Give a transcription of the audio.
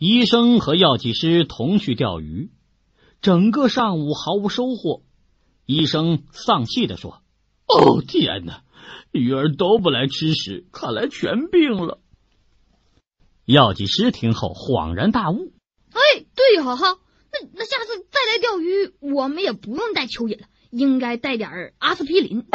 医生和药剂师同去钓鱼，整个上午毫无收获。医生丧气的说：“哦天哪，鱼儿都不来吃食，看来全病了。”药剂师听后恍然大悟：“哎，对哈哈，那那下次再来钓鱼，我们也不用带蚯蚓了，应该带点阿司匹林。”